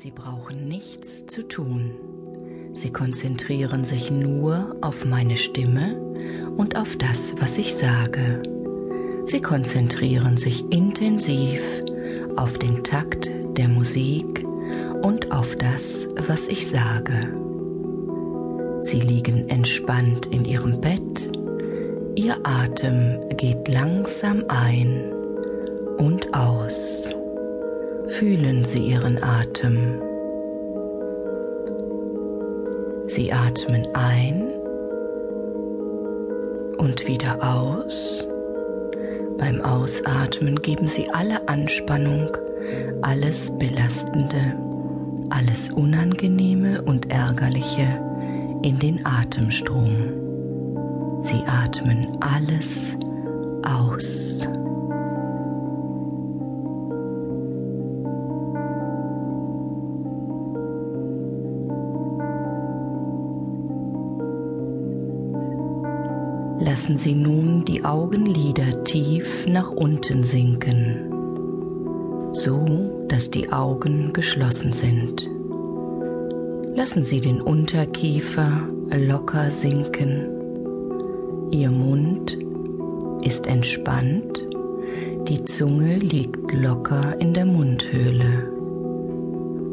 Sie brauchen nichts zu tun. Sie konzentrieren sich nur auf meine Stimme und auf das, was ich sage. Sie konzentrieren sich intensiv auf den Takt der Musik und auf das, was ich sage. Sie liegen entspannt in ihrem Bett, ihr Atem geht langsam ein und aus. Fühlen Sie Ihren Atem. Sie atmen ein und wieder aus. Beim Ausatmen geben Sie alle Anspannung, alles Belastende, alles Unangenehme und Ärgerliche in den Atemstrom. Sie atmen alles aus. Lassen Sie nun die Augenlider tief nach unten sinken, so dass die Augen geschlossen sind. Lassen Sie den Unterkiefer locker sinken. Ihr Mund ist entspannt, die Zunge liegt locker in der Mundhöhle.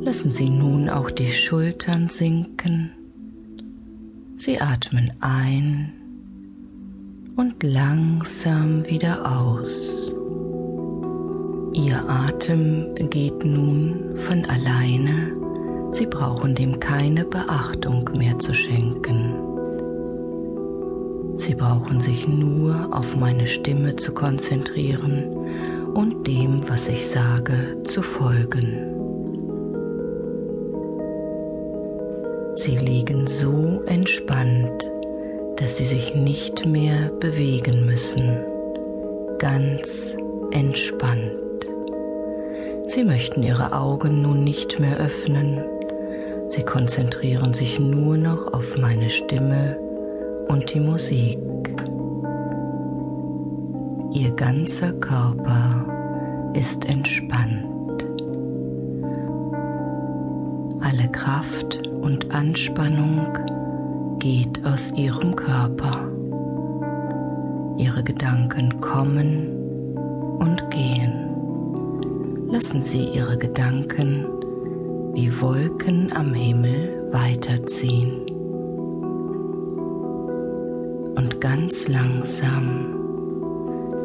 Lassen Sie nun auch die Schultern sinken. Sie atmen ein und langsam wieder aus. Ihr Atem geht nun von alleine, Sie brauchen dem keine Beachtung mehr zu schenken. Sie brauchen sich nur auf meine Stimme zu konzentrieren und dem, was ich sage, zu folgen. Sie liegen so entspannt, dass sie sich nicht mehr bewegen müssen, ganz entspannt. Sie möchten ihre Augen nun nicht mehr öffnen, sie konzentrieren sich nur noch auf meine Stimme und die Musik. Ihr ganzer Körper ist entspannt. Alle Kraft und Anspannung geht aus ihrem Körper. Ihre Gedanken kommen und gehen. Lassen Sie Ihre Gedanken wie Wolken am Himmel weiterziehen. Und ganz langsam,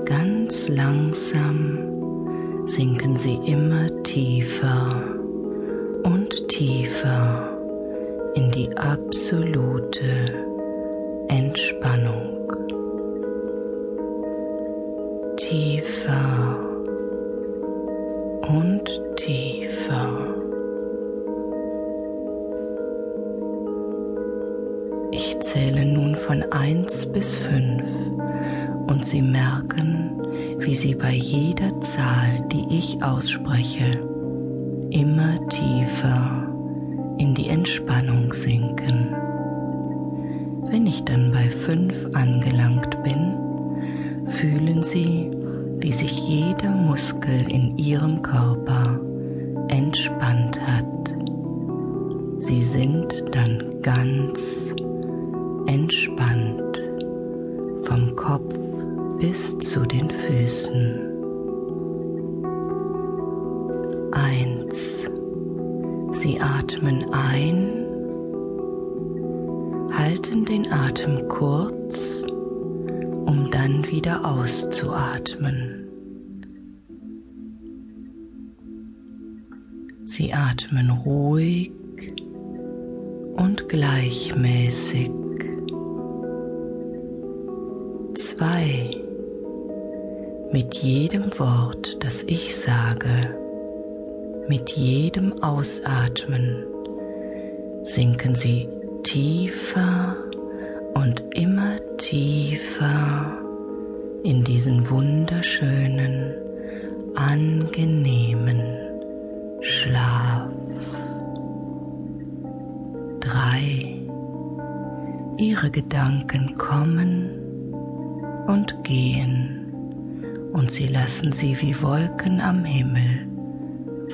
ganz langsam sinken Sie immer tiefer und tiefer in die absolute Entspannung. Tiefer und tiefer. Ich zähle nun von 1 bis 5 und Sie merken, wie Sie bei jeder Zahl, die ich ausspreche, immer tiefer in die Entspannung sinken. Wenn ich dann bei fünf angelangt bin, fühlen Sie, wie sich jeder Muskel in Ihrem Körper entspannt hat. Sie sind dann ganz entspannt vom Kopf bis zu den Füßen. Sie atmen ein, halten den Atem kurz, um dann wieder auszuatmen. Sie atmen ruhig und gleichmäßig. Zwei. Mit jedem Wort, das ich sage, mit jedem Ausatmen sinken sie tiefer und immer tiefer in diesen wunderschönen, angenehmen Schlaf. Drei. Ihre Gedanken kommen und gehen und sie lassen sie wie Wolken am Himmel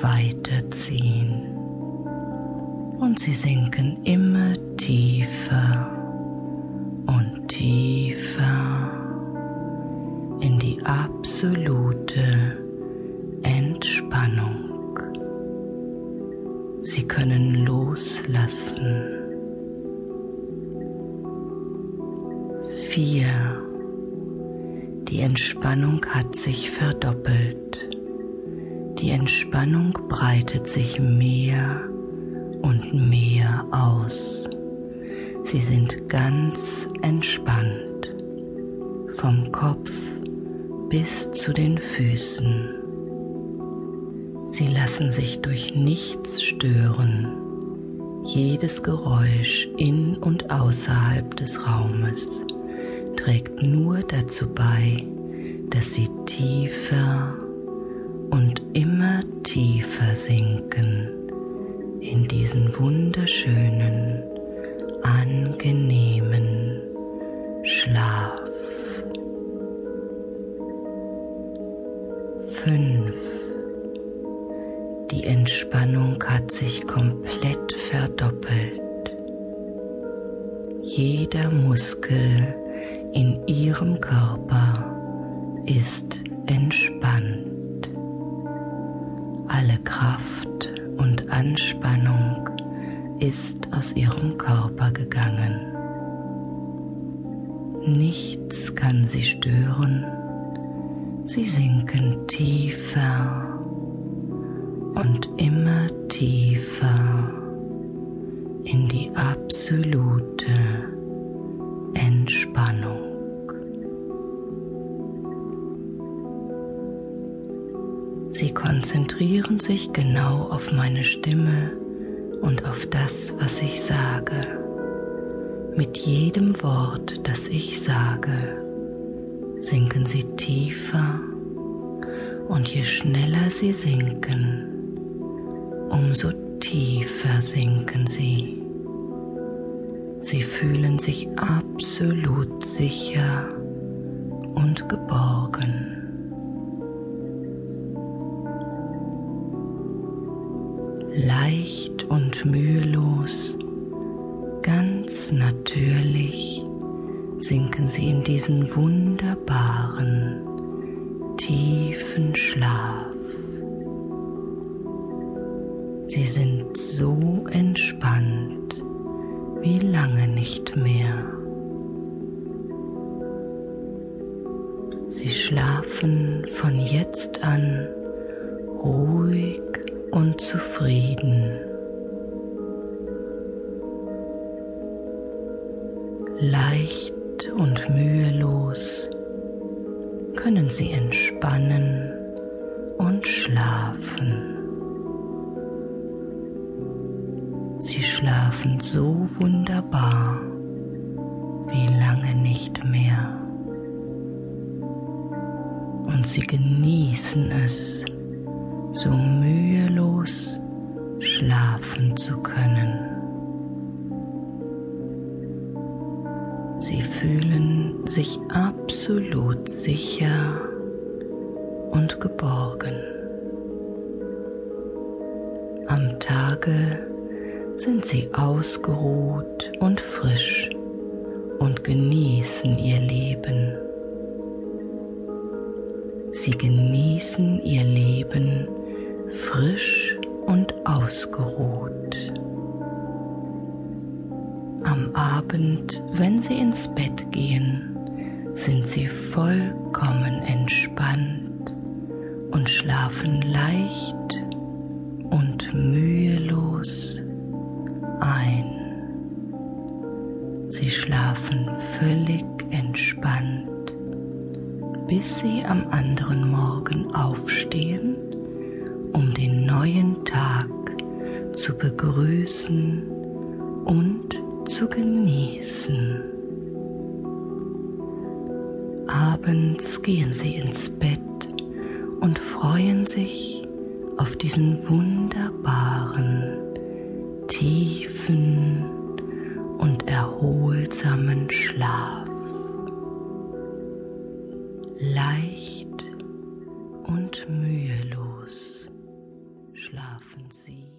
weiterziehen. und sie sinken immer tiefer und tiefer in die absolute Entspannung. Sie können loslassen. Vier. Die Entspannung hat sich verdoppelt. Die Entspannung breitet sich mehr und mehr aus. Sie sind ganz entspannt, vom Kopf bis zu den Füßen. Sie lassen sich durch nichts stören. Jedes Geräusch in und außerhalb des Raumes trägt nur dazu bei, dass sie tiefer tiefer sinken in diesen wunderschönen, angenehmen Schlaf. Fünf. Die Entspannung hat sich komplett verdoppelt. Jeder Muskel in ihrem Körper ist entspannt. Alle Kraft und Anspannung ist aus ihrem Körper gegangen. Nichts kann sie stören. Sie sinken tiefer und immer tiefer in die absolute Entspannung. Sie konzentrieren sich genau auf meine Stimme und auf das, was ich sage. Mit jedem Wort, das ich sage, sinken sie tiefer und je schneller sie sinken, umso tiefer sinken sie. Sie fühlen sich absolut sicher und geborgen. Leicht und mühelos, ganz natürlich sinken sie in diesen wunderbaren, tiefen Schlaf. Sie sind so entspannt wie lange nicht mehr. Sie schlafen von jetzt an ruhig und zufrieden. Leicht und mühelos können Sie entspannen und schlafen. Sie schlafen so wunderbar wie lange nicht mehr. Und Sie genießen es, so mühelos schlafen zu können. Sie fühlen sich absolut sicher und geborgen. Am Tage sind sie ausgeruht und frisch und genießen ihr Leben. Sie genießen ihr Leben frisch und ausgeruht. Am Abend, wenn sie ins Bett gehen, sind sie vollkommen entspannt und schlafen leicht und mühelos ein. Sie schlafen völlig entspannt, bis sie am anderen Morgen aufstehen um den neuen Tag zu begrüßen und zu genießen. Abends gehen sie ins Bett und freuen sich auf diesen wunderbaren, tiefen und erholsamen Schlaf. Leicht and see.